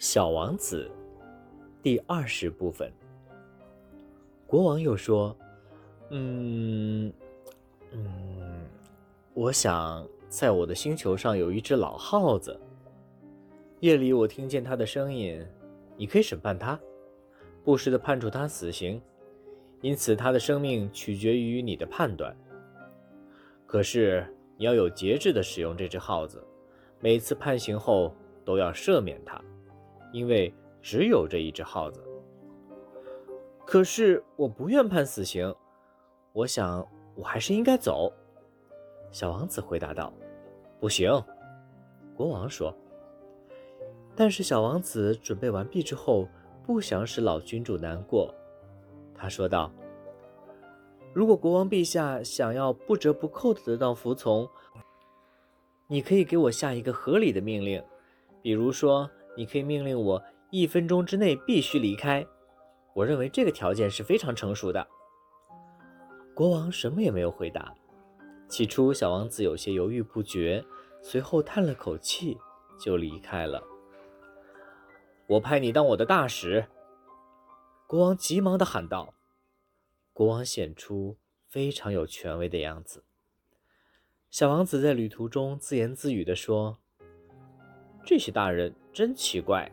小王子，第二十部分。国王又说：“嗯，嗯，我想在我的星球上有一只老耗子。夜里我听见它的声音，你可以审判它，不时的判处它死刑，因此它的生命取决于你的判断。可是你要有节制的使用这只耗子，每次判刑后都要赦免它。”因为只有这一只耗子。可是我不愿判死刑，我想我还是应该走。”小王子回答道。“不行。”国王说。但是小王子准备完毕之后，不想使老君主难过。他说道：“如果国王陛下想要不折不扣的得到服从，你可以给我下一个合理的命令，比如说。”你可以命令我一分钟之内必须离开。我认为这个条件是非常成熟的。国王什么也没有回答。起初，小王子有些犹豫不决，随后叹了口气，就离开了。我派你当我的大使。国王急忙地喊道。国王显出非常有权威的样子。小王子在旅途中自言自语地说。这些大人真奇怪。